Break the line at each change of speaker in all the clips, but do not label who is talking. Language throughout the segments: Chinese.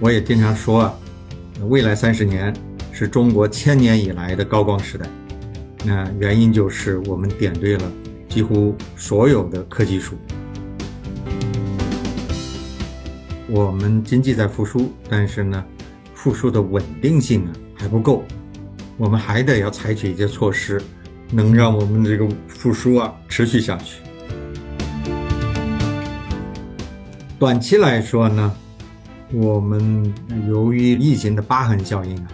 我也经常说啊，未来三十年是中国千年以来的高光时代。那原因就是我们点对了几乎所有的科技树。我们经济在复苏，但是呢，复苏的稳定性啊还不够，我们还得要采取一些措施，能让我们这个复苏啊持续下去。短期来说呢。我们由于疫情的疤痕效应啊，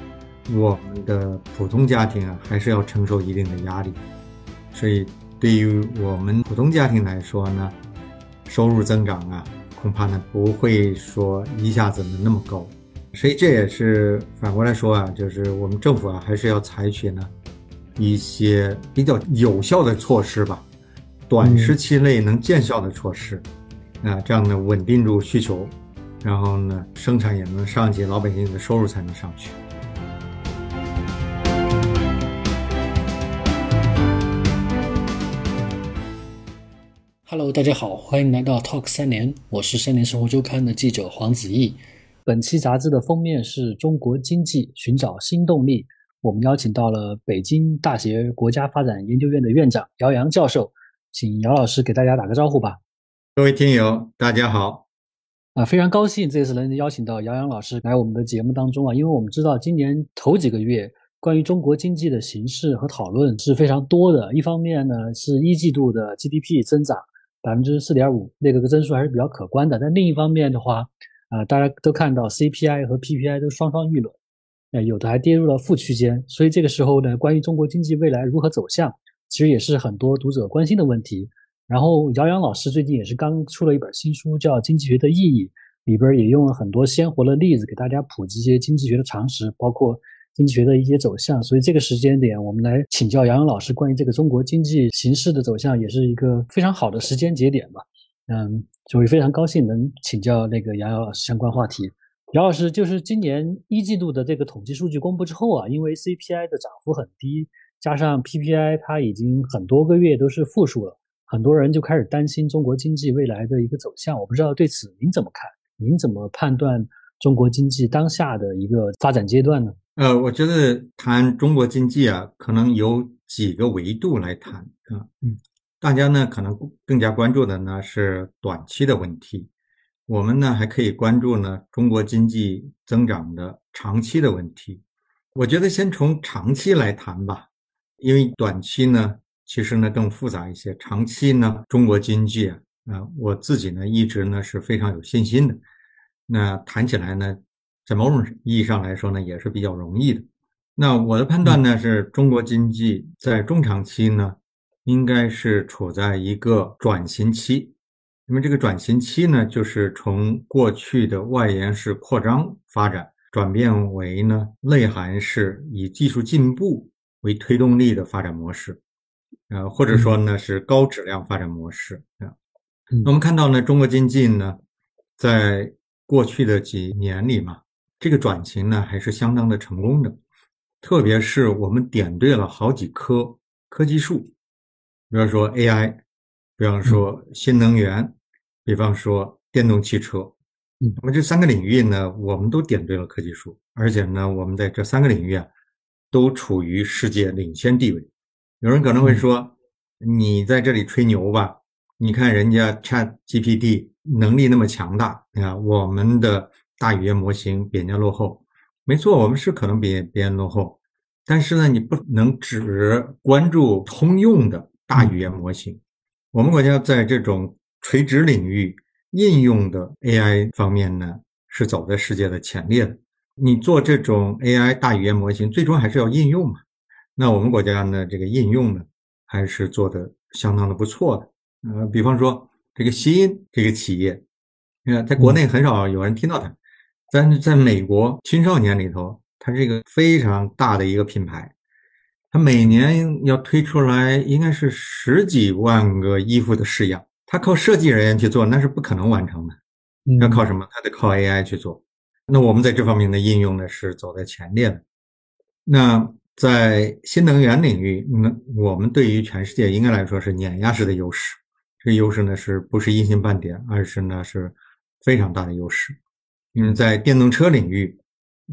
我们的普通家庭啊还是要承受一定的压力，所以对于我们普通家庭来说呢，收入增长啊恐怕呢不会说一下子能那么高，所以这也是反过来说啊，就是我们政府啊还是要采取呢一些比较有效的措施吧，短时期内能见效的措施，啊这样呢稳定住需求。然后呢，生产也能上去，老百姓的收入才能上去。
Hello，大家好，欢迎来到 Talk 三联，我是三联生活周刊的记者黄子毅。本期杂志的封面是中国经济寻找新动力，我们邀请到了北京大学国家发展研究院的院长姚洋教授，请姚老师给大家打个招呼吧。
各位听友，大家好。
啊，非常高兴这次能邀请到姚洋老师来我们的节目当中啊，因为我们知道今年头几个月关于中国经济的形势和讨论是非常多的。一方面呢，是一季度的 GDP 增长百分之四点五，那个个增速还是比较可观的。但另一方面的话，啊，大家都看到 CPI 和 PPI 都双双遇冷，呃，有的还跌入了负区间。所以这个时候呢，关于中国经济未来如何走向，其实也是很多读者关心的问题。然后，姚洋老师最近也是刚出了一本新书，叫《经济学的意义》，里边也用了很多鲜活的例子给大家普及一些经济学的常识，包括经济学的一些走向。所以这个时间点，我们来请教姚洋老师关于这个中国经济形势的走向，也是一个非常好的时间节点吧。嗯，所以非常高兴能请教那个姚洋老师相关话题。姚老师，就是今年一季度的这个统计数据公布之后啊，因为 CPI 的涨幅很低，加上 PPI 它已经很多个月都是负数了。很多人就开始担心中国经济未来的一个走向，我不知道对此您怎么看？您怎么判断中国经济当下的一个发展阶段呢？
呃，我觉得谈中国经济啊，可能有几个维度来谈啊。嗯，大家呢可能更加关注的呢是短期的问题，我们呢还可以关注呢中国经济增长的长期的问题。我觉得先从长期来谈吧，因为短期呢。其实呢更复杂一些，长期呢中国经济啊，啊我自己呢一直呢是非常有信心的。那谈起来呢，在某种意义上来说呢也是比较容易的。那我的判断呢是中国经济在中长期呢应该是处在一个转型期。那么这个转型期呢就是从过去的外延式扩张发展转变为呢内涵式以技术进步为推动力的发展模式。呃，或者说呢是高质量发展模式啊。我们看到呢，中国经济呢，在过去的几年里嘛，这个转型呢还是相当的成功的。特别是我们点对了好几棵科技树，比方说 AI，比方说新能源，比方说电动汽车。那么这三个领域呢，我们都点对了科技树，而且呢，我们在这三个领域啊，都处于世界领先地位。有人可能会说：“你在这里吹牛吧？你看人家 Chat GPT 能力那么强大你看，我们的大语言模型比人家落后。没错，我们是可能比别人落后，但是呢，你不能只关注通用的大语言模型。我们国家在这种垂直领域应用的 AI 方面呢，是走在世界的前列的。你做这种 AI 大语言模型，最终还是要应用嘛。”那我们国家呢，这个应用呢，还是做的相当的不错的。呃，比方说这个西音这个企业，你看在国内很少有人听到它，但是在美国青少年里头，它是一个非常大的一个品牌，它每年要推出来应该是十几万个衣服的式样，它靠设计人员去做那是不可能完成的，要靠什么？它得靠 AI 去做。那我们在这方面的应用呢，是走在前列的。那在新能源领域，那我们对于全世界应该来说是碾压式的优势。这优势呢，是不是一星半点，而是呢是非常大的优势。因为在电动车领域，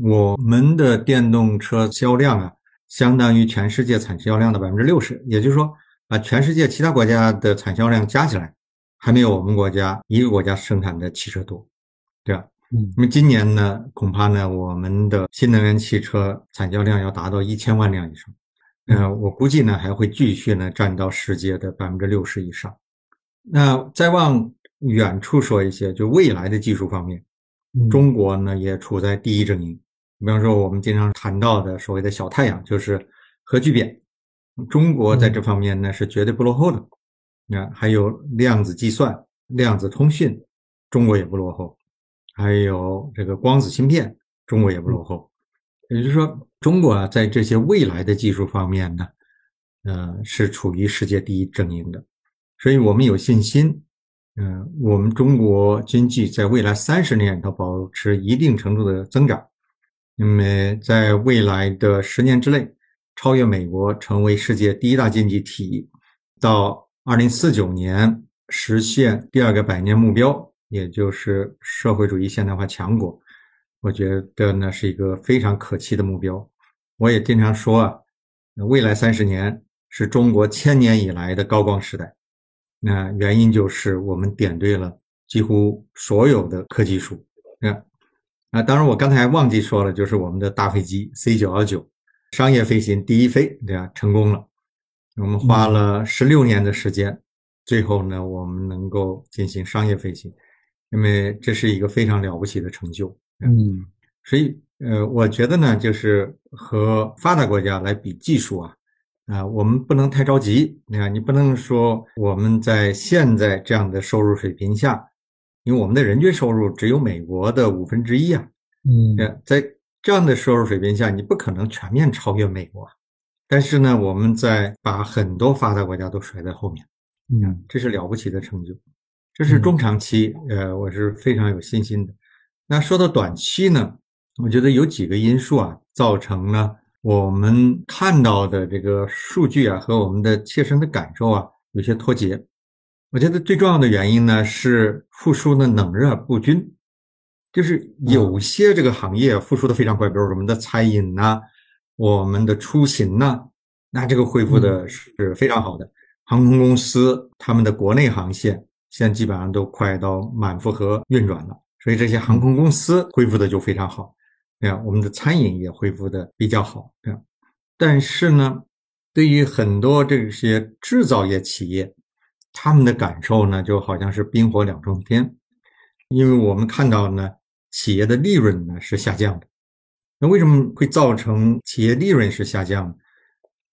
我们的电动车销量啊，相当于全世界产销量的百分之六十，也就是说，啊，全世界其他国家的产销量加起来，还没有我们国家一个国家生产的汽车多，对吧？
嗯，
那么今年呢，恐怕呢，我们的新能源汽车产销量要达到一千万辆以上，呃，我估计呢，还会继续呢，占到世界的百分之六十以上。那再往远处说一些，就未来的技术方面。中国呢也处在第一阵营，比方说我们经常谈到的所谓的小太阳，就是核聚变，中国在这方面呢是绝对不落后的。那还有量子计算、量子通讯，中国也不落后。还有这个光子芯片，中国也不落后。也就是说，中国啊在这些未来的技术方面呢，呃是处于世界第一阵营的，所以我们有信心。嗯，我们中国经济在未来三十年它保持一定程度的增长，那么在未来的十年之内超越美国，成为世界第一大经济体，到二零四九年实现第二个百年目标，也就是社会主义现代化强国，我觉得呢是一个非常可期的目标。我也经常说啊，未来三十年是中国千年以来的高光时代。那原因就是我们点对了几乎所有的科技树，啊啊，当然我刚才忘记说了，就是我们的大飞机 C 九幺九商业飞行第一飞，对吧？成功了，我们花了十六年的时间，最后呢，我们能够进行商业飞行，因为这是一个非常了不起的成就，
嗯，
所以呃，我觉得呢，就是和发达国家来比技术啊。啊，我们不能太着急。你看，你不能说我们在现在这样的收入水平下，因为我们的人均收入只有美国的五分之一啊。
嗯，
在这样的收入水平下，你不可能全面超越美国。但是呢，我们在把很多发达国家都甩在后面。
嗯，
这是了不起的成就。这是中长期，呃，我是非常有信心的。那说到短期呢，我觉得有几个因素啊，造成了。我们看到的这个数据啊，和我们的切身的感受啊，有些脱节。我觉得最重要的原因呢，是复苏的冷热不均，就是有些这个行业复苏的非常快，比如我们的餐饮呐，我们的出行呐，那这个恢复的是非常好的。航空公司他们的国内航线现在基本上都快到满负荷运转了，所以这些航空公司恢复的就非常好。对啊，我们的餐饮也恢复的比较好，对但是呢，对于很多这些制造业企业，他们的感受呢，就好像是冰火两重天，因为我们看到呢，企业的利润呢是下降的。那为什么会造成企业利润是下降？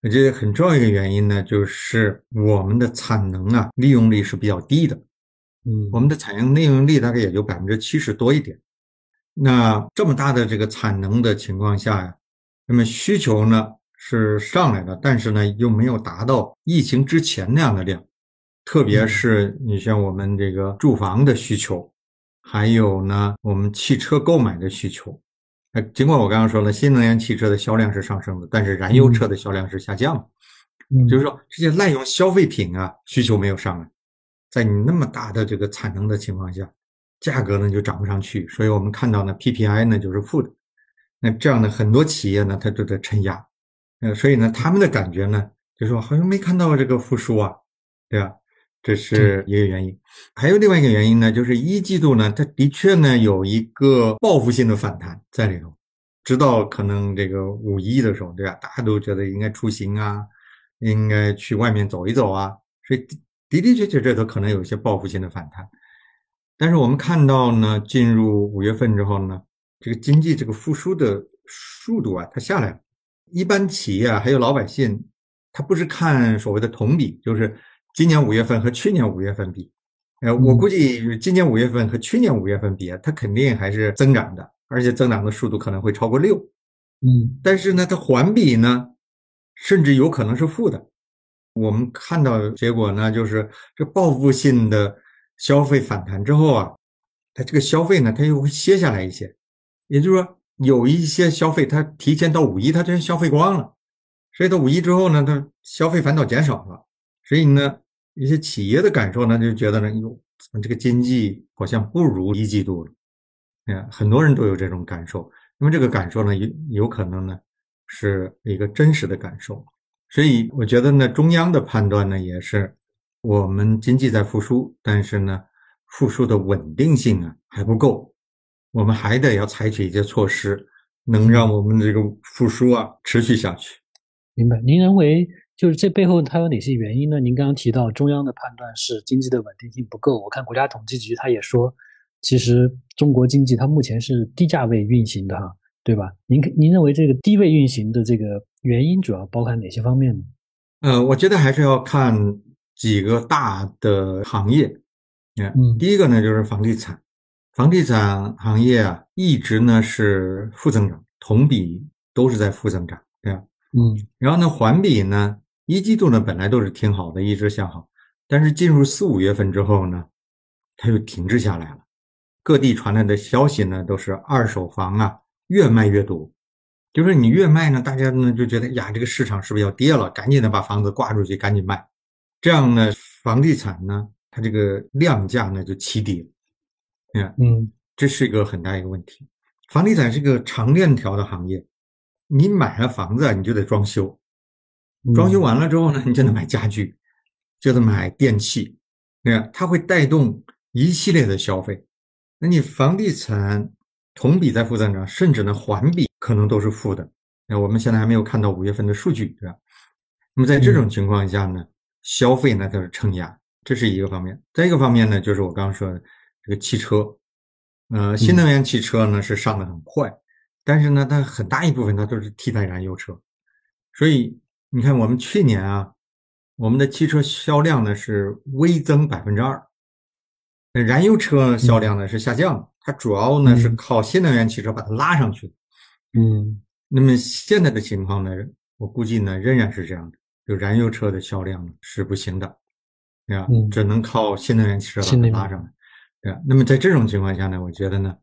我觉得很重要一个原因呢，就是我们的产能啊，利用率是比较低的。
嗯，
我们的产能利用率大概也就百分之七十多一点。那这么大的这个产能的情况下呀，那么需求呢是上来了，但是呢又没有达到疫情之前那样的量，特别是你像我们这个住房的需求，还有呢我们汽车购买的需求，呃，尽管我刚刚说了新能源汽车的销量是上升的，但是燃油车的销量是下降的，
嗯，
就是说这些滥用消费品啊需求没有上来，在你那么大的这个产能的情况下。价格呢就涨不上去，所以我们看到呢 PPI 呢就是负的，那这样的很多企业呢它都在承压，呃，所以呢他们的感觉呢就说好像没看到这个复苏啊，对吧？这是一个原因，还有另外一个原因呢，就是一季度呢它的确呢有一个报复性的反弹在里头，直到可能这个五一的时候，对吧？大家都觉得应该出行啊，应该去外面走一走啊，所以的的确确这头可能有一些报复性的反弹。但是我们看到呢，进入五月份之后呢，这个经济这个复苏的速度啊，它下来了。一般企业啊，还有老百姓，他不是看所谓的同比，就是今年五月份和去年五月份比。呃，我估计今年五月份和去年五月份比，它肯定还是增长的，而且增长的速度可能会超过六。
嗯，
但是呢，它环比呢，甚至有可能是负的。我们看到结果呢，就是这报复性的。消费反弹之后啊，它这个消费呢，它又会歇下来一些，也就是说，有一些消费它提前到五一，它就消费光了，所以到五一之后呢，它消费反倒减少了，所以呢，一些企业的感受呢，就觉得呢，哟，这个经济好像不如一季度了，嗯，很多人都有这种感受。那么这个感受呢，有有可能呢是一个真实的感受。所以我觉得呢，中央的判断呢也是，我们经济在复苏，但是呢，复苏的稳定性啊还不够，我们还得要采取一些措施，能让我们这个复苏啊持续下去。
明白？您认为就是这背后它有哪些原因呢？您刚刚提到中央的判断是经济的稳定性不够，我看国家统计局他也说，其实中国经济它目前是低价位运行的哈，对吧？您您认为这个低位运行的这个？原因主要包含哪些方面呢？
呃，我觉得还是要看几个大的行业。嗯，第一个呢就是房地产，房地产行业啊一直呢是负增长，同比都是在负增长，对吧？嗯，然后呢环比呢一季度呢本来都是挺好的，一直向好，但是进入四五月份之后呢，它又停滞下来了。各地传来的消息呢都是二手房啊越卖越多。就是你越卖呢，大家呢就觉得呀，这个市场是不是要跌了？赶紧的把房子挂出去，赶紧卖。这样呢，房地产呢，它这个量价呢就齐跌。你看，嗯，这是一个很大一个问题。房地产是个长链条的行业，你买了房子，你就得装修，装修完了之后呢，你就得买家具，就得买电器，对吧？它会带动一系列的消费。那你房地产？同比在负增长，甚至呢环比可能都是负的。那我们现在还没有看到五月份的数据，对吧？那么在这种情况下呢，消费呢它是承压，这是一个方面。再一个方面呢，就是我刚刚说的这个汽车，呃，新能源汽车呢是上的很快，但是呢，它很大一部分它都是替代燃油车。所以你看，我们去年啊，我们的汽车销量呢是微增百分之二，燃油车销量呢是下降。它主要呢是靠新能源汽车把它拉上去的，嗯，那么现在的情况呢，我估计呢仍然是这样的，就燃油车的销量是不行的，对吧？只能靠新能源汽车把它拉上来，对吧？那么在这种情况下呢，我觉得呢，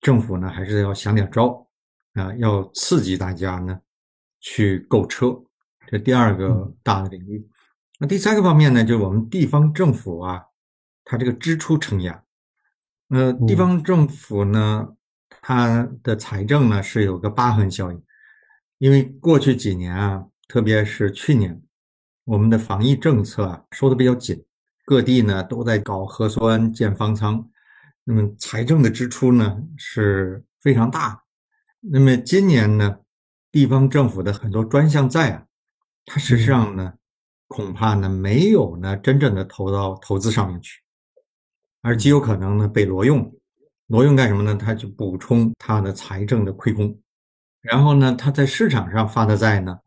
政府呢还是要想点招啊，要刺激大家呢去购车，这第二个大的领域。那第三个方面呢，就是我们地方政府啊，它这个支出承压。呃，地方政府呢，它的财政呢是有个疤痕效应，因为过去几年啊，特别是去年，我们的防疫政策啊收的比较紧，各地呢都在搞核酸建方舱，那么财政的支出呢是非常大。那么今年呢，地方政府的很多专项债啊，它实际上呢，恐怕呢没有呢真正的投到投资上面去。而极有可能呢被挪用，挪用干什么呢？他去补充他的财政的亏空，然后呢，他在市场上发的债呢，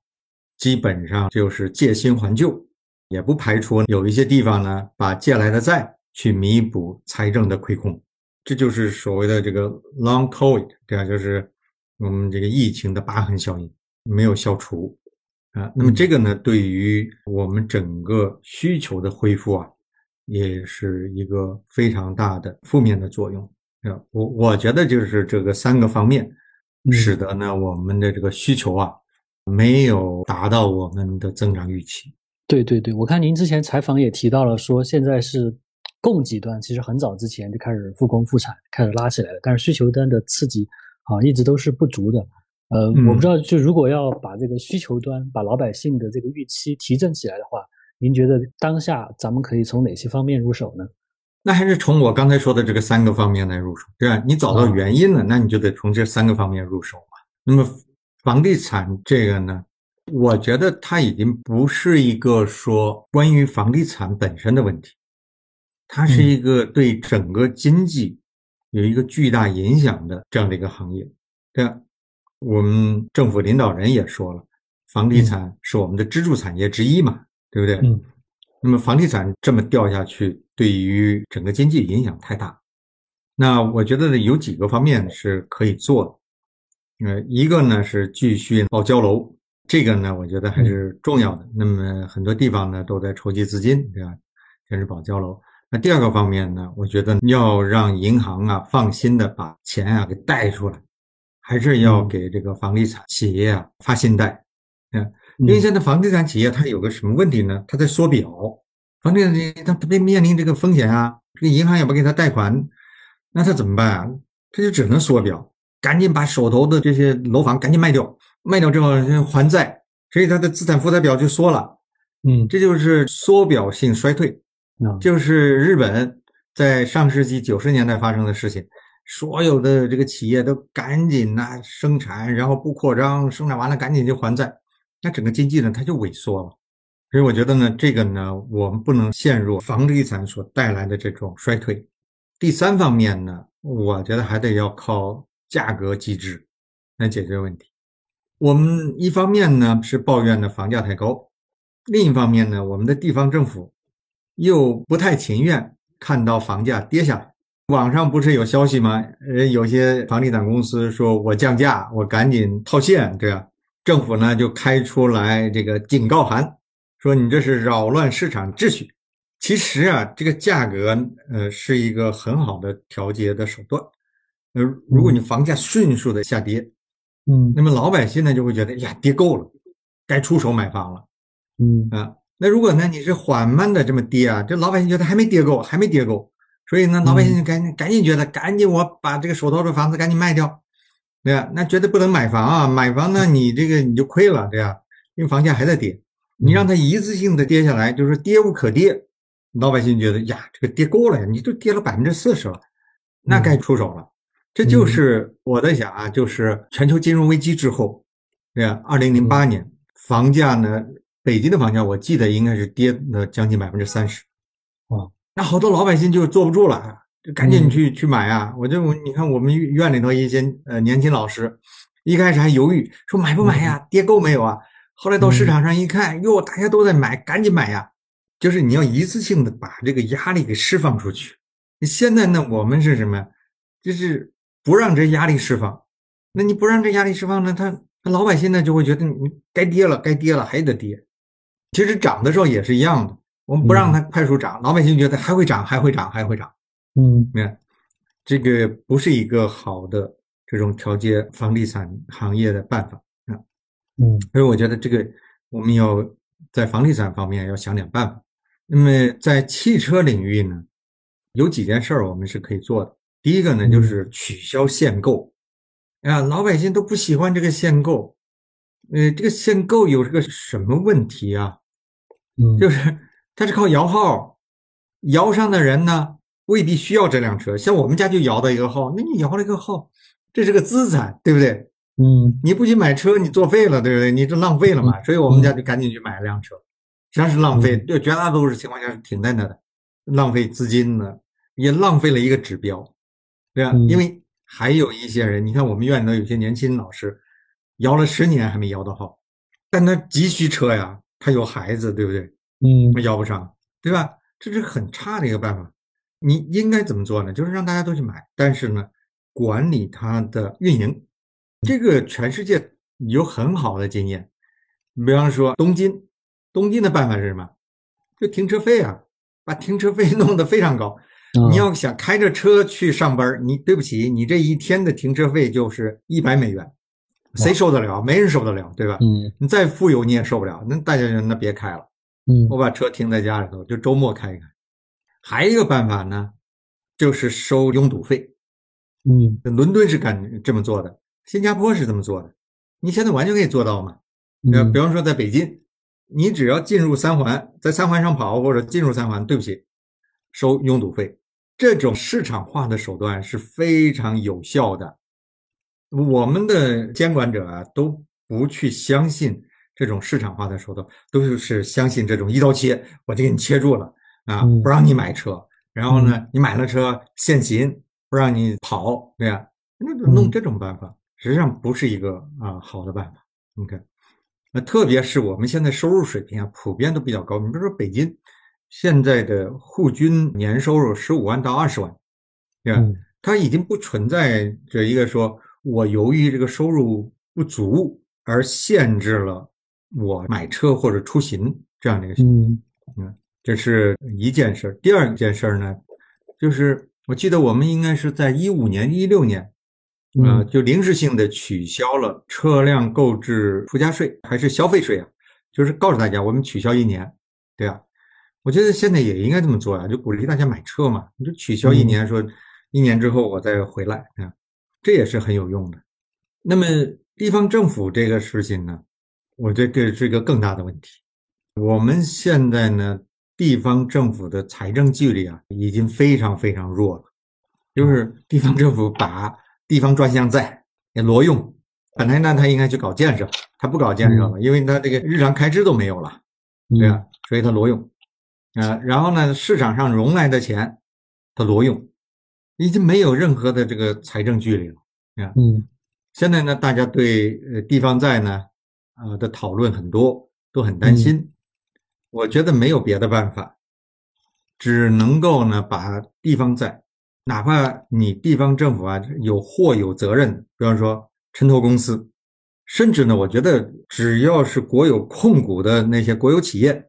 基本上就是借新还旧，也不排除有一些地方呢把借来的债去弥补财政的亏空，这就是所谓的这个 long covid，对吧？就是我们这个疫情的疤痕效应没有消除啊。那么这个呢，对于我们整个需求的恢复啊。也是一个非常大的负面的作用啊！我我觉得就是这个三个方面，使得呢我们的这个需求啊没有达到我们的增长预期。
对对对，我看您之前采访也提到了，说现在是供给端其实很早之前就开始复工复产，开始拉起来了，但是需求端的刺激啊一直都是不足的。呃，我不知道，就如果要把这个需求端把老百姓的这个预期提振起来的话。您觉得当下咱们可以从哪些方面入手呢？
那还是从我刚才说的这个三个方面来入手，对吧？你找到原因了，那你就得从这三个方面入手嘛。那么房地产这个呢，我觉得它已经不是一个说关于房地产本身的问题，它是一个对整个经济有一个巨大影响的这样的一个行业。对吧？我们政府领导人也说了，房地产是我们的支柱产业之一嘛。对不对？嗯，那么房地产这么掉下去，对于整个经济影响太大。那我觉得呢，有几个方面是可以做的。呃，一个呢是继续保交楼，这个呢我觉得还是重要的。那么很多地方呢都在筹集资金，对吧？开始保交楼。那第二个方面呢，我觉得要让银行啊放心的把钱啊给贷出来，还是要给这个房地产企业啊发信贷，嗯。因为现在房地产企业它有个什么问题呢？它在缩表，房地产企业它特别面临这个风险啊，这个银行也不给他贷款，那他怎么办啊？他就只能缩表，赶紧把手头的这些楼房赶紧卖掉，卖掉之后还债，所以他的资产负债表就缩了。
嗯，
这就是缩表性衰退，
啊，
就是日本在上世纪九十年代发生的事情。所有的这个企业都赶紧呐生产，然后不扩张，生产完了赶紧就还债，那整个经济呢它就萎缩了。所以我觉得呢，这个呢我们不能陷入房地产所带来的这种衰退。第三方面呢，我觉得还得要靠价格机制来解决问题。我们一方面呢是抱怨的房价太高，另一方面呢，我们的地方政府又不太情愿看到房价跌下来。网上不是有消息吗？呃，有些房地产公司说我降价，我赶紧套现，对吧？政府呢就开出来这个警告函，说你这是扰乱市场秩序。其实啊，这个价格呃是一个很好的调节的手段。呃，如果你房价迅速的下跌，
嗯
那么老百姓呢就会觉得呀跌够了，该出手买房了
嗯
啊。那如果呢你是缓慢的这么跌啊，这老百姓觉得还没跌够，还没跌够。所以呢，老百姓就赶紧赶紧觉得，赶紧我把这个手头的房子赶紧卖掉，对啊？那绝对不能买房啊！买房呢，你这个你就亏了，对呀？因为房价还在跌，你让它一次性的跌下来，就是跌无可跌，老百姓觉得呀，这个跌够了呀，你都跌了百分之四十了，那该出手了。这就是我在想啊，就是全球金融危机之后，对呀？二零零八年房价呢，北京的房价我记得应该是跌了将近百分之三十，
啊。
那好多老百姓就坐不住了，就赶紧去去买啊！我就你看我们院里头一些呃年轻老师，一开始还犹豫说买不买呀，跌够没有啊？后来到市场上一看，哟，大家都在买，赶紧买呀！就是你要一次性的把这个压力给释放出去。现在呢，我们是什么？就是不让这压力释放。那你不让这压力释放呢，他老百姓呢就会觉得你该跌了，该跌了还得跌。其实涨的时候也是一样的。我们不让它快速涨，老百姓觉得还会涨，还会涨，还会涨。
嗯，
你看，这个不是一个好的这种调节房地产行业的办法啊。
嗯，
所以我觉得这个我们要在房地产方面要想点办法。那么在汽车领域呢，有几件事儿我们是可以做的。第一个呢，就是取消限购。啊，老百姓都不喜欢这个限购。呃，这个限购有这个什么问题啊？
嗯，
就是。它是靠摇号，摇上的人呢未必需要这辆车。像我们家就摇到一个号，那你摇了一个号，这是个资产，对不对？
嗯，
你不去买车，你作废了，对不对？你这浪费了嘛。所以我们家就赶紧去买了辆车，实际上是浪费，对绝大多数情况下是停在那的，浪费资金呢，也浪费了一个指标，对吧？因为还有一些人，你看我们院里头有些年轻老师，摇了十年还没摇到号，但他急需车呀，他有孩子，对不对？
嗯，他
摇不上，对吧？这是很差的一个办法。你应该怎么做呢？就是让大家都去买，但是呢，管理它的运营。这个全世界有很好的经验。你比方说东京，东京的办法是什么？就停车费啊，把停车费弄得非常高。你要想开着车去上班，你对不起，你这一天的停车费就是一百美元，谁受得了？没人受得了，对吧？
嗯，
你再富有你也受不了。那大家就那别开了。
嗯，
我把车停在家里头，就周末开一开。还有一个办法呢，就是收拥堵费。
嗯，
伦敦是敢这么做的，新加坡是这么做的。你现在完全可以做到嘛？那，比方说在北京，你只要进入三环，在三环上跑或者进入三环，对不起，收拥堵费。这种市场化的手段是非常有效的。我们的监管者啊都不去相信。这种市场化的手段都是相信这种一刀切，我就给你切住了啊，不让你买车，然后呢，你买了车限行，不让你跑，对呀，那就弄这种办法实际上不是一个啊好的办法。你看，那特别是我们现在收入水平啊，普遍都比较高。你比如说北京现在的户均年收入十五万到二十万，对吧？它已经不存在这一个说我由于这个收入不足而限制了。我买车或者出行这样的一个事，
嗯
嗯，这是一件事儿第二件事儿呢，就是我记得我们应该是在一五年、一六年，呃，就临时性的取消了车辆购置附加税还是消费税啊？就是告诉大家，我们取消一年，对啊。我觉得现在也应该这么做呀，就鼓励大家买车嘛，你就取消一年，说一年之后我再回来啊。这也是很有用的。那么地方政府这个事情呢，我觉得这是一个更大的问题。我们现在呢，地方政府的财政纪律啊，已经非常非常弱了。就是地方政府把地方专项债也挪用，本来呢他应该去搞建设，他不搞建设了，因为他这个日常开支都没有了，对吧？所以他挪用。啊，然后呢，市场上融来的钱，他挪用，已经没有任何的这个财政纪律了。啊，
嗯，
现在呢，大家对呃地方债呢，啊的讨论很多，都很担心。我觉得没有别的办法，只能够呢把地方债，哪怕你地方政府啊有或有责任，比方说城投公司，甚至呢，我觉得只要是国有控股的那些国有企业。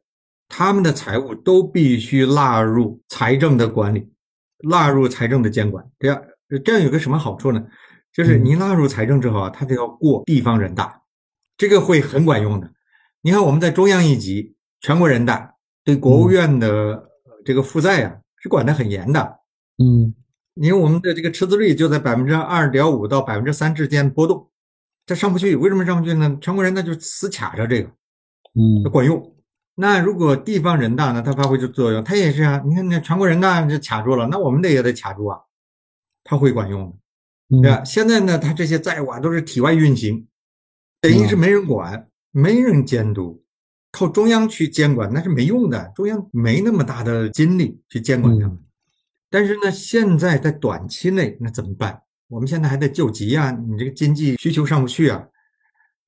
他们的财务都必须纳入财政的管理，纳入财政的监管。这样，这样有个什么好处呢？就是你纳入财政之后啊，他就要过地方人大，这个会很管用的。你看，我们在中央一级，全国人大对国务院的这个负债啊是管得很严的。
嗯，
因为我们的这个赤字率就在百分之二点五到百分之三之间波动，它上不去。为什么上不去呢？全国人大就死卡着这个，
嗯，
它管用。那如果地方人大呢，它发挥出作用，它也是啊。你看，那全国人大就卡住了，那我们得也得卡住啊，它会管用的，对吧？现在呢，它这些债务啊都是体外运行，等于是没人管，没人监督，靠中央去监管那是没用的，中央没那么大的精力去监管他们。但是呢，现在在短期内那怎么办？我们现在还在救急啊，你这个经济需求上不去啊。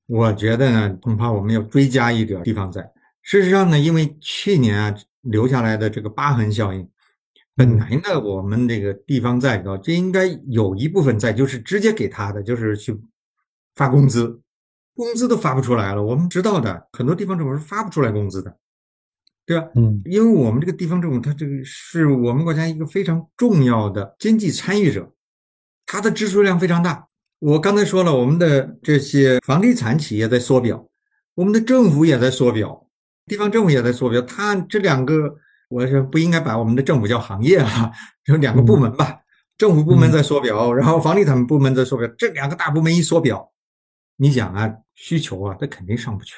我觉得呢，恐怕我们要追加一点地方债。事实上呢，因为去年啊留下来的这个疤痕效应，本来呢我们这个地方债高，这应该有一部分债就是直接给他的，就是去发工资，工资都发不出来了。我们知道的，很多地方政府是发不出来工资的，对吧？
嗯，
因为我们这个地方政府，它这个是我们国家一个非常重要的经济参与者，它的支出量非常大。我刚才说了，我们的这些房地产企业在缩表，我们的政府也在缩表。地方政府也在缩表，它这两个，我是不应该把我们的政府叫行业啊，就两个部门吧。政府部门在缩表，然后房地产部门在缩表，这两个大部门一缩表，你想啊，需求啊，它肯定上不去。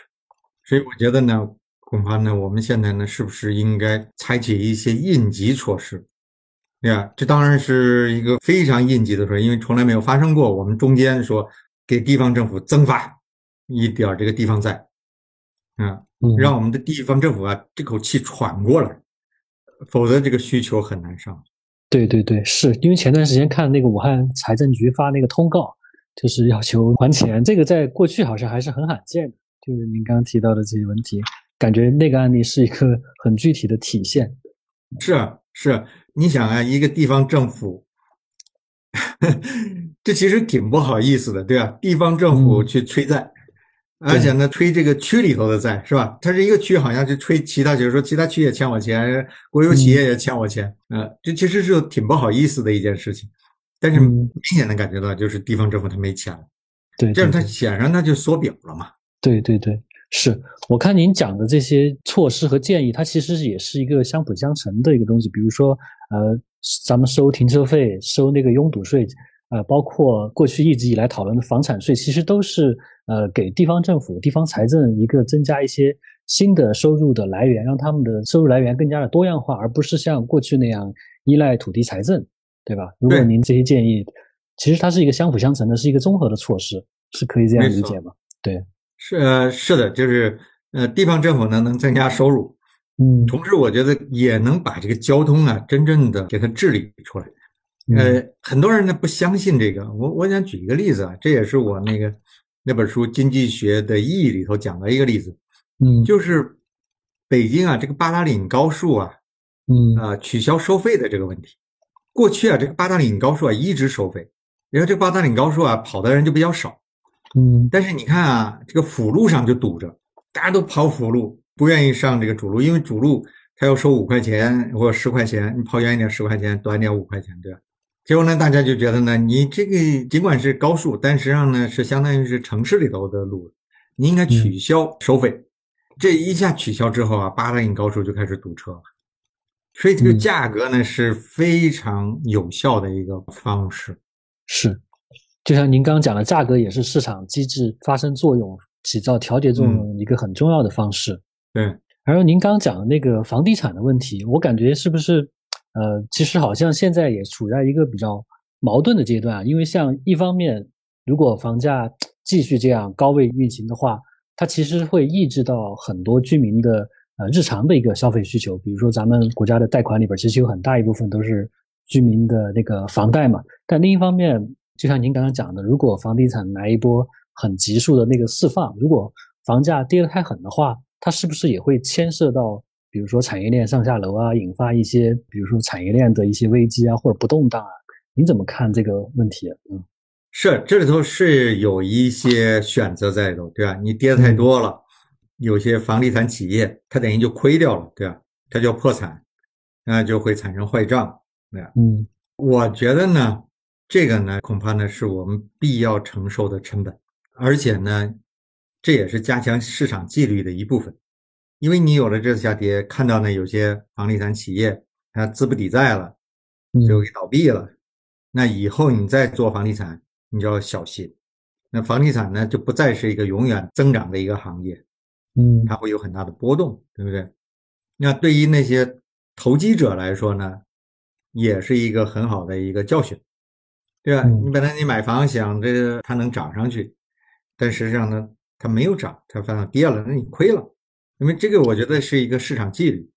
所以我觉得呢，恐怕呢，我们现在呢，是不是应该采取一些应急措施？对吧？这当然是一个非常应急的事，因为从来没有发生过。我们中间说给地方政府增发一点这个地方债，啊。让我们的地方政府啊这口气喘过来，否则这个需求很难上。
对对对，是因为前段时间看那个武汉财政局发那个通告，就是要求还钱，这个在过去好像还是很罕见的。就是您刚刚提到的这些问题，感觉那个案例是一个很具体的体现。
是是，你想啊，一个地方政府，这其实挺不好意思的，对吧？地方政府去催债。而且呢，催这个区里头的债是吧？他是一个区，好像就催其他，就是说其他区也欠我钱，国有企业也欠我钱，呃，这其实是挺不好意思的一件事情。但是明显的感觉到，就是地方政府他没钱了，
对，
这样他显然他就缩表了嘛。
对对对，是我看您讲的这些措施和建议，它其实也是一个相辅相成的一个东西。比如说，呃，咱们收停车费、收那个拥堵税，呃，包括过去一直以来讨论的房产税，其实都是。呃，给地方政府、地方财政一个增加一些新的收入的来源，让他们的收入来源更加的多样化，而不是像过去那样依赖土地财政，对吧？如果您这些建议，其实它是一个相辅相成的，是一个综合的措施，是可以这样理解吗？对，
是呃是的，就是呃，地方政府呢能增加收入，
嗯，
同时我觉得也能把这个交通啊真正的给它治理出来。呃，很多人呢不相信这个，我我想举一个例子啊，这也是我那个。那本书《经济学的意义》里头讲的一个例子，
嗯，
就是北京啊，这个八达岭高速啊，
嗯
啊，取消收费的这个问题。过去啊，这个八达岭高速啊一直收费，然后这个八达岭高速啊跑的人就比较少，
嗯，
但是你看啊，这个辅路上就堵着，大家都跑辅路，不愿意上这个主路，因为主路它要收五块钱或者十块钱，你跑远一点十块钱，短点五块钱，对吧？结果呢，大家就觉得呢，你这个尽管是高速，但实际上呢是相当于是城市里头的路，你应该取消收费。这一下取消之后啊，八达岭高速就开始堵车了。所以这个价格呢是非常有效的一个方式。
是，就像您刚刚讲的，价格也是市场机制发生作用、起到调节作用一个很重要的方式。
对。
而您刚刚讲的那个房地产的问题，我感觉是不是呃，其实好像现在也处在一个比较矛盾的阶段啊。因为像一方面，如果房价继续这样高位运行的话，它其实会抑制到很多居民的呃日常的一个消费需求。比如说，咱们国家的贷款里边，其实有很大一部分都是居民的那个房贷嘛。但另一方面，就像您刚刚讲的，如果房地产来一波很急速的那个释放，如果房价跌得太狠的话，它是不是也会牵涉到，比如说产业链上下楼啊，引发一些，比如说产业链的一些危机啊，或者不动荡啊？你怎么看这个问题？嗯，
是这里头是有一些选择在里头，对吧？你跌的太多了，有些房地产企业它等于就亏掉了，对吧？它就破产，那就会产生坏账，对吧？
嗯，
我觉得呢，这个呢，恐怕呢是我们必要承受的成本，而且呢。这也是加强市场纪律的一部分，因为你有了这次下跌，看到呢有些房地产企业它资不抵债了，就给倒闭了，那以后你再做房地产，你就要小心。那房地产呢就不再是一个永远增长的一个行业，
嗯，
它会有很大的波动，对不对？那对于那些投机者来说呢，也是一个很好的一个教训，对吧？你本来你买房想这个它能涨上去，但实际上呢？它没有涨，它反而跌了，那你亏了。因为这个，我觉得是一个市场纪律，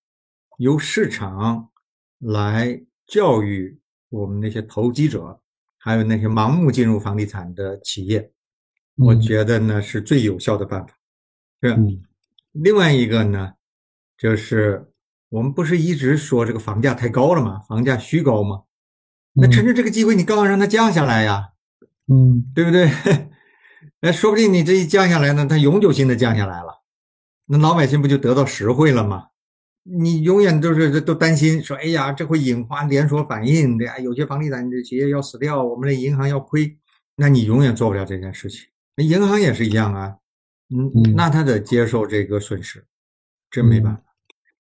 由市场来教育我们那些投机者，还有那些盲目进入房地产的企业。我觉得呢是最有效的办法。是。另外一个呢，就是我们不是一直说这个房价太高了吗？房价虚高吗？那趁着这个机会，你刚好让它降下来呀。
嗯，
对不对？那，说不定你这一降下来呢，它永久性的降下来了，那老百姓不就得到实惠了吗？你永远都是都担心说，哎呀，这会引发连锁反应，对呀，有些房地产的企业要死掉，我们的银行要亏，那你永远做不了这件事情。那银行也是一样啊，嗯，那他得接受这个损失，真没办法。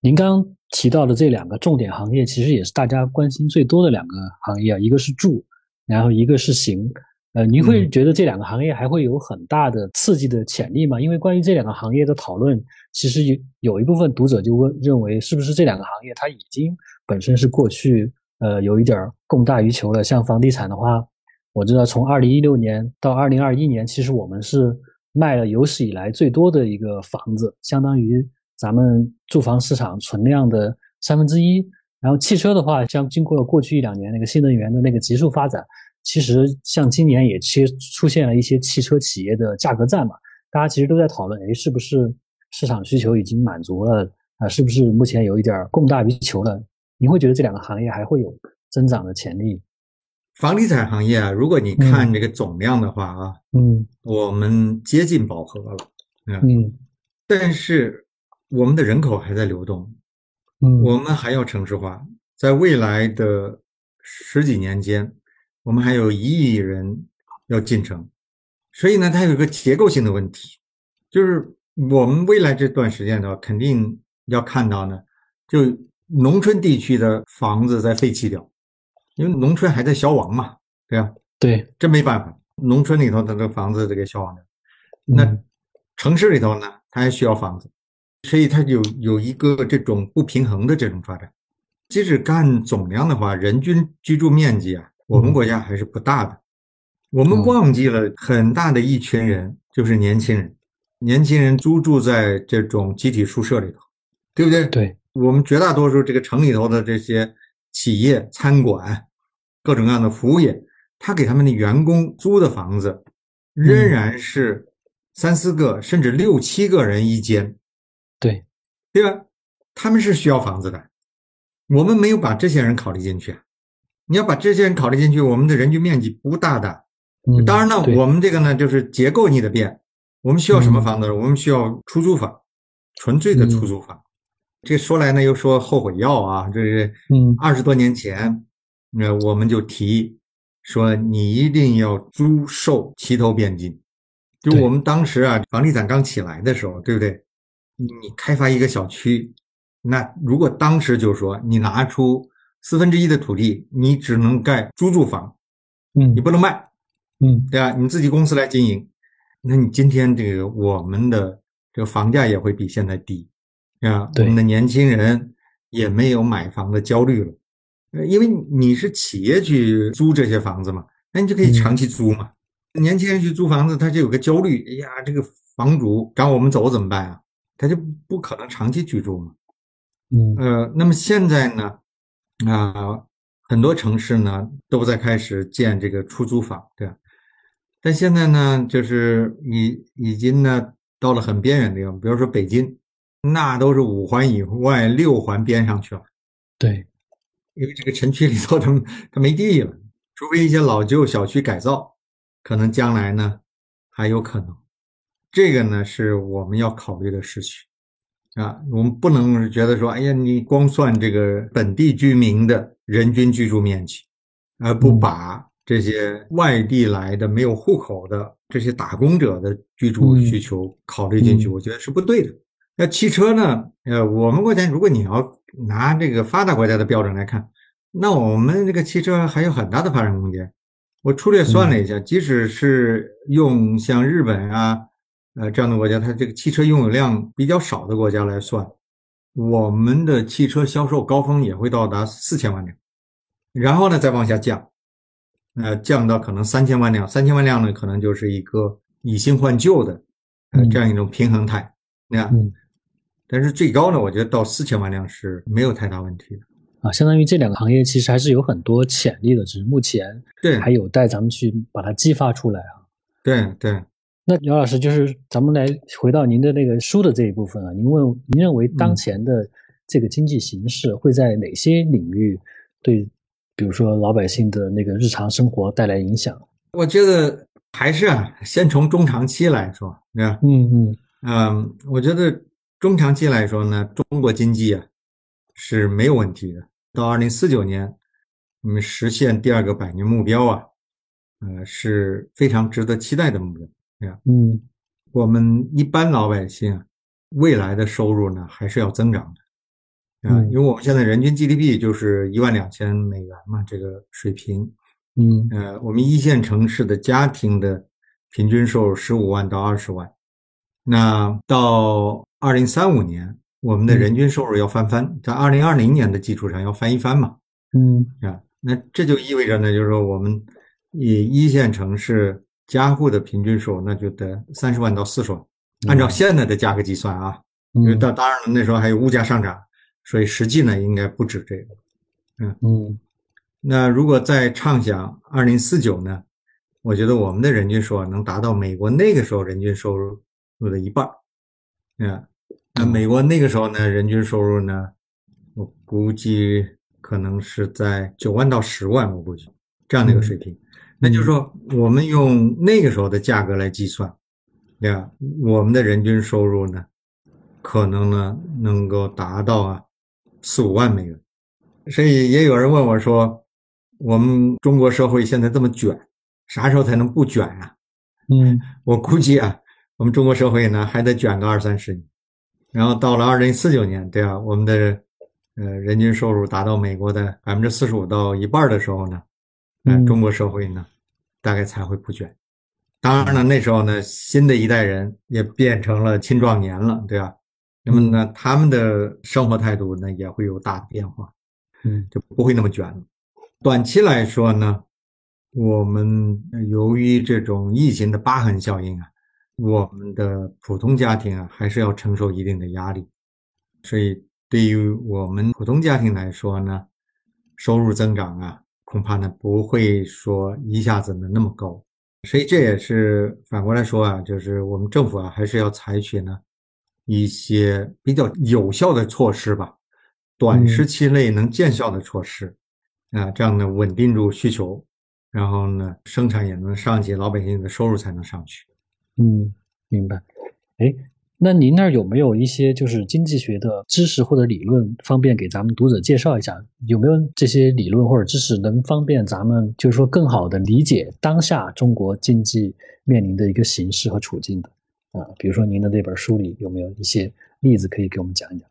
您刚提到的这两个重点行业，其实也是大家关心最多的两个行业啊，一个是住，然后一个是行。呃，您会觉得这两个行业还会有很大的刺激的潜力吗？因为关于这两个行业的讨论，其实有有一部分读者就问认为，是不是这两个行业它已经本身是过去呃有一点供大于求了？像房地产的话，我知道从二零一六年到二零二一年，其实我们是卖了有史以来最多的一个房子，相当于咱们住房市场存量的三分之一。然后汽车的话，像经过了过去一两年那个新能源的那个急速发展。其实像今年也其实出现了一些汽车企业的价格战嘛，大家其实都在讨论，哎，是不是市场需求已经满足了啊？是不是目前有一点供大于求了？你会觉得这两个行业还会有增长的潜力？
房地产行业啊，如果你看这个总量的话啊，
嗯，
我们接近饱和了，嗯，但是我们的人口还在流动，
嗯，
我们还要城市化，在未来的十几年间。我们还有一亿人要进城，所以呢，它有一个结构性的问题，就是我们未来这段时间的话，肯定要看到呢，就农村地区的房子在废弃掉，因为农村还在消亡嘛，对吧？
对，
这没办法，农村里头它的房子这个消亡的，那城市里头呢，它还需要房子，所以它有有一个这种不平衡的这种发展。即使干总量的话，人均居住面积啊。我们国家还是不大的，我们忘记了很大的一群人，就是年轻人。年轻人租住在这种集体宿舍里头，对不对？
对，
我们绝大多数这个城里头的这些企业、餐馆、各种各样的服务业，他给他们的员工租的房子，仍然是三四个甚至六七个人一间，
对，
对吧？他们是需要房子的，我们没有把这些人考虑进去。你要把这些人考虑进去，我们的人均面积不大的。当然呢，我们这个呢就是结构你得变。我们需要什么房子？我们需要出租房，纯粹的出租房。这说来呢又说后悔药啊，这是
嗯，
二十多年前，那我们就提说你一定要租售齐头并进。就我们当时啊，房地产刚起来的时候，对不对？你开发一个小区，那如果当时就说你拿出。四分之一的土地，你只能盖租住房，
嗯，
你不能卖，
嗯，
对吧？你自己公司来经营，那你今天这个我们的这个房价也会比现在低，啊，我们的年轻人也没有买房的焦虑了，呃，因为你是企业去租这些房子嘛，那你就可以长期租嘛。年轻人去租房子，他就有个焦虑，哎呀，这个房主赶我们走怎么办啊？他就不可能长期居住嘛。
嗯，
呃，那么现在呢，啊，很多城市呢都在开始建这个出租房，对吧？但现在呢，就是已已经呢到了很边缘的地方，比如说北京，那都是五环以外六环边上去了。
对，
因为这个城区里头它它没地了，除非一些老旧小区改造，可能将来呢还有可能。这个呢是我们要考虑的事情。啊，我们不能觉得说，哎呀，你光算这个本地居民的人均居住面积，而不把这些外地来的没有户口的这些打工者的居住需求考虑进去，我觉得是不对的。那汽车呢？呃，我们国家如果你要拿这个发达国家的标准来看，那我们这个汽车还有很大的发展空间。我粗略算了一下，即使是用像日本啊。呃，这样的国家，它这个汽车拥有量比较少的国家来算，我们的汽车销售高峰也会到达四千万辆，然后呢再往下降，呃，降到可能三千万辆，三千万辆呢可能就是一个以新换旧的，呃，这样一种平衡态，那，但是最高呢，我觉得到四千万辆是没有太大问题的
啊，相当于这两个行业其实还是有很多潜力的，只是目前
对
还有待咱们去把它激发出来啊，
对对。
那姚老师，就是咱们来回到您的那个书的这一部分啊，您问您认为当前的这个经济形势会在哪些领域对，比如说老百姓的那个日常生活带来影响？
我觉得还是啊，先从中长期来说，对吧？
嗯嗯
嗯，我觉得中长期来说呢，中国经济啊是没有问题的。到二零四九年，我们实现第二个百年目标啊，呃，是非常值得期待的目标。
嗯，
我们一般老百姓啊未来的收入呢还是要增长的，啊，因为我们现在人均 GDP 就是一万两千美元嘛，这个水平，
嗯，
呃，我们一线城市的家庭的平均收入十五万到二十万，那到二零三五年，我们的人均收入要翻番，在二零二零年的基础上要翻一番嘛，
嗯，
啊，那这就意味着呢，就是说我们以一线城市。家户的平均收入那就得三十万到四十万，按照现在的价格计算啊，因为当当然了，那时候还有物价上涨，所以实际呢应该不止这个。
嗯嗯，
那如果再畅想二零四九呢，我觉得我们的人均收入能达到美国那个时候人均收入的一半儿。嗯，那美国那个时候呢，人均收入呢，我估计可能是在九万到十万，我估计这样的一个水平。那就是说，我们用那个时候的价格来计算，对吧？我们的人均收入呢，可能呢能够达到啊四五万美元。所以也有人问我说：“我们中国社会现在这么卷，啥时候才能不卷啊？”
嗯，
我估计啊，我们中国社会呢还得卷个二三十年，然后到了二零四九年，对吧？我们的呃人均收入达到美国的百分之四十五到一半的时候呢。嗯，中国社会呢，大概才会不卷。当然了，那时候呢，新的一代人也变成了青壮年了，对吧？那么呢，他们的生活态度呢，也会有大的变化，
嗯，
就不会那么卷了。短期来说呢，我们由于这种疫情的疤痕效应啊，我们的普通家庭啊，还是要承受一定的压力。所以，对于我们普通家庭来说呢，收入增长啊。恐怕呢不会说一下子呢那么高，所以这也是反过来说啊，就是我们政府啊还是要采取呢一些比较有效的措施吧，短时期内能见效的措施啊，这样呢稳定住需求，然后呢生产也能上去，老百姓的收入才能上去。
嗯，明白。哎。那您那儿有没有一些就是经济学的知识或者理论，方便给咱们读者介绍一下？有没有这些理论或者知识能方便咱们，就是说更好的理解当下中国经济面临的一个形势和处境的？啊，比如说您的那本书里有没有一些例子可以给我们讲一讲？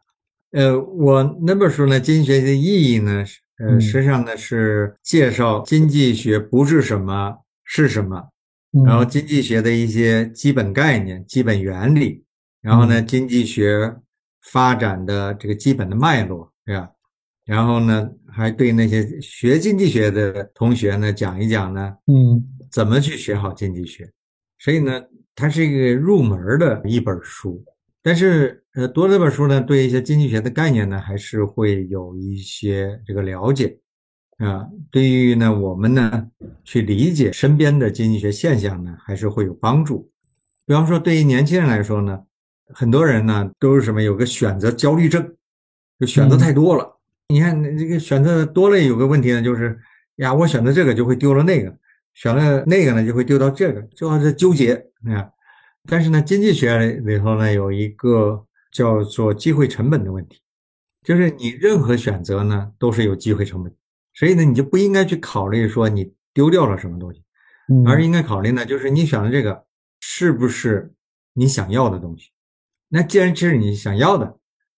呃，我那本书呢，经济学的意义呢，呃，实际上呢是介绍经济学不是什么是什么，然后经济学的一些基本概念、基本原理，然后呢，经济学发展的这个基本的脉络，对吧？然后呢，还对那些学经济学的同学呢讲一讲呢，
嗯，
怎么去学好经济学。所以呢，它是一个入门的一本书。但是，呃，读这本书呢，对一些经济学的概念呢，还是会有一些这个了解。啊，对于呢我们呢去理解身边的经济学现象呢，还是会有帮助。比方说，对于年轻人来说呢，很多人呢都是什么有个选择焦虑症，就选择太多了。你看这个选择多了，有个问题呢，就是呀，我选择这个就会丢了那个，选了那个呢就会丢到这个，就好像纠结啊。但是呢，经济学里头呢有一个叫做机会成本的问题，就是你任何选择呢都是有机会成本。所以呢，你就不应该去考虑说你丢掉了什么东西，而应该考虑呢，就是你选的这个是不是你想要的东西。那既然这是你想要的，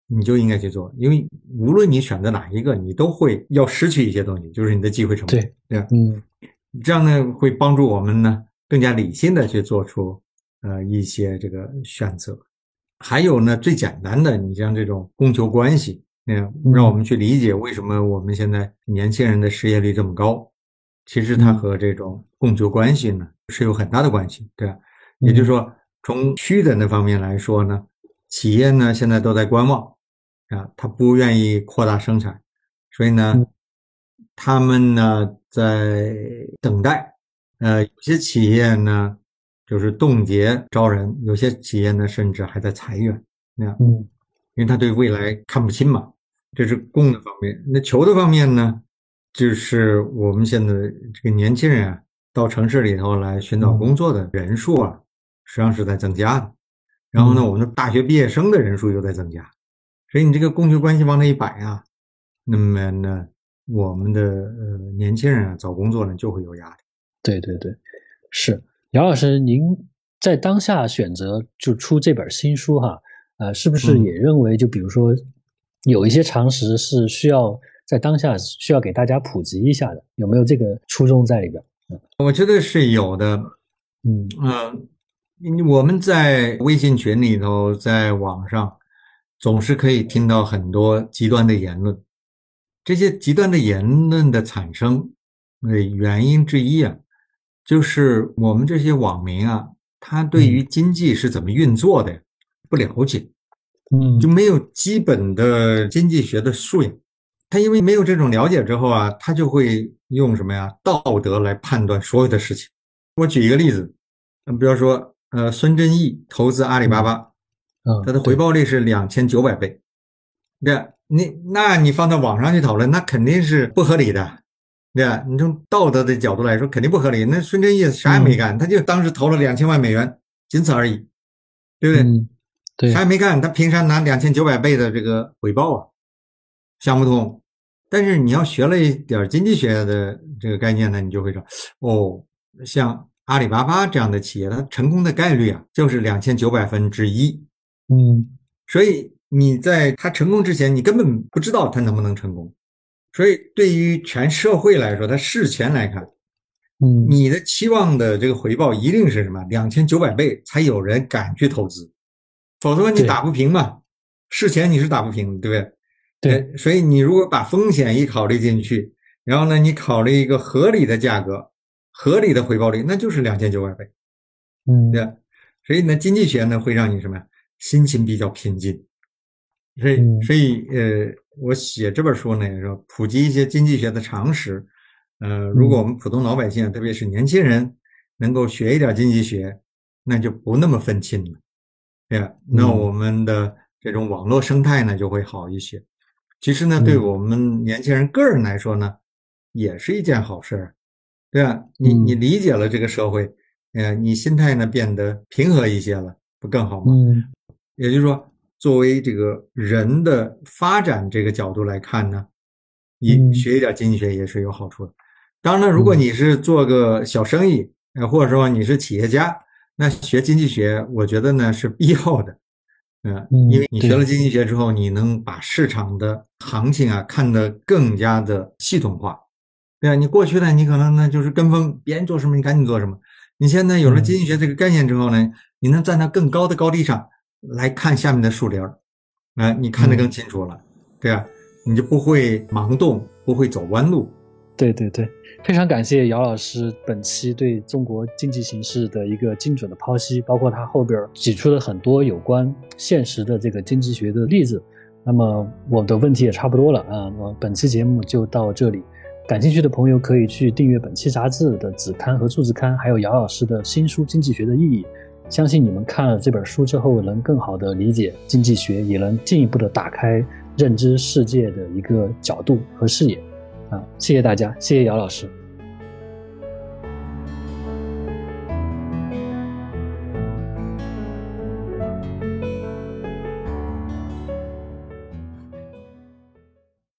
你就应该去做，因为无论你选择哪一个，你都会要失去一些东西，就是你的机会成本。
对
对，
嗯，
这样呢会帮助我们呢更加理性的去做出呃一些这个选择。还有呢，最简单的，你像这种供求关系。那让我们去理解为什么我们现在年轻人的失业率这么高，其实它和这种供求关系呢是有很大的关系，对吧？也就是说，从虚的那方面来说呢，企业呢现在都在观望啊，他不愿意扩大生产，所以呢，他们呢在等待。呃，有些企业呢就是冻结招人，有些企业呢甚至还在裁员，那样，
嗯，
因为他对未来看不清嘛。这是供的方面，那求的方面呢？就是我们现在这个年轻人啊，到城市里头来寻找工作的人数啊，实际上是在增加的。然后呢，我们的大学毕业生的人数又在增加，所以你这个供求关系往那一摆啊，那么呢，我们的呃年轻人啊找工作呢就会有压力。
对对对，是姚老师，您在当下选择就出这本新书哈，呃，是不是也认为就比如说？有一些常识是需要在当下需要给大家普及一下的，有没有这个初衷在里边？
我觉得是有的。嗯嗯，我们在微信群里头，在网上总是可以听到很多极端的言论。这些极端的言论的产生，呃，原因之一啊，就是我们这些网民啊，他对于经济是怎么运作的不了解。
嗯，
就没有基本的经济学的素养，他因为没有这种了解之后啊，他就会用什么呀道德来判断所有的事情。我举一个例子，嗯，比方说，呃，孙正义投资阿里巴巴，
嗯，
他的回报率是两千九百倍，对你那你放到网上去讨论，那肯定是不合理的，对吧？你从道德的角度来说，肯定不合理。那孙正义啥也没干，他就当时投了两千万美元，仅此而已，对不对？啥也没干，他凭啥拿两千九百倍的这个回报啊？想不通。但是你要学了一点经济学的这个概念呢，你就会说，哦，像阿里巴巴这样的企业，它成功的概率啊，就是两千九百分之一。
嗯，
所以你在它成功之前，你根本不知道它能不能成功。所以对于全社会来说，它事前来看，
嗯，
你的期望的这个回报一定是什么？两千九百倍才有人敢去投资。否则你打不平嘛，事前你是打不平，对不对？
对，
所以你如果把风险一考虑进去，然后呢，你考虑一个合理的价格、合理的回报率，那就是两千九百倍，
嗯，
对。所以呢，经济学呢会让你什么呀？心情比较平静。所以，所以呃，我写这本书呢，说普及一些经济学的常识。呃，如果我们普通老百姓，特别是年轻人，能够学一点经济学，那就不那么愤青了。对吧？那我们的这种网络生态呢就会好一些。其实呢，对我们年轻人个人来说呢，也是一件好事儿，对吧？你你理解了这个社会，呃，你心态呢变得平和一些了，不更好吗？
嗯。
也就是说，作为这个人的发展这个角度来看呢，你学一点经济学也是有好处的。当然了，如果你是做个小生意，呃，或者说你是企业家。那学经济学，我觉得呢是必要的，嗯，因为你学了经济学之后，你能把市场的行情啊看得更加的系统化，对啊，你过去呢，你可能呢就是跟风，别人做什么你赶紧做什么，你现在有了经济学这个概念之后呢，你能站在更高的高地上来看下面的树林儿，啊，你看得更清楚了，对吧？你就不会盲动，不会走弯路。
对对对，非常感谢姚老师本期对中国经济形势的一个精准的剖析，包括他后边举出了很多有关现实的这个经济学的例子。那么我的问题也差不多了啊，那么本期节目就到这里。感兴趣的朋友可以去订阅本期杂志的子刊和数字刊，还有姚老师的新书《经济学的意义》。相信你们看了这本书之后，能更好的理解经济学，也能进一步的打开认知世界的一个角度和视野。啊，谢谢大家，谢谢姚老师。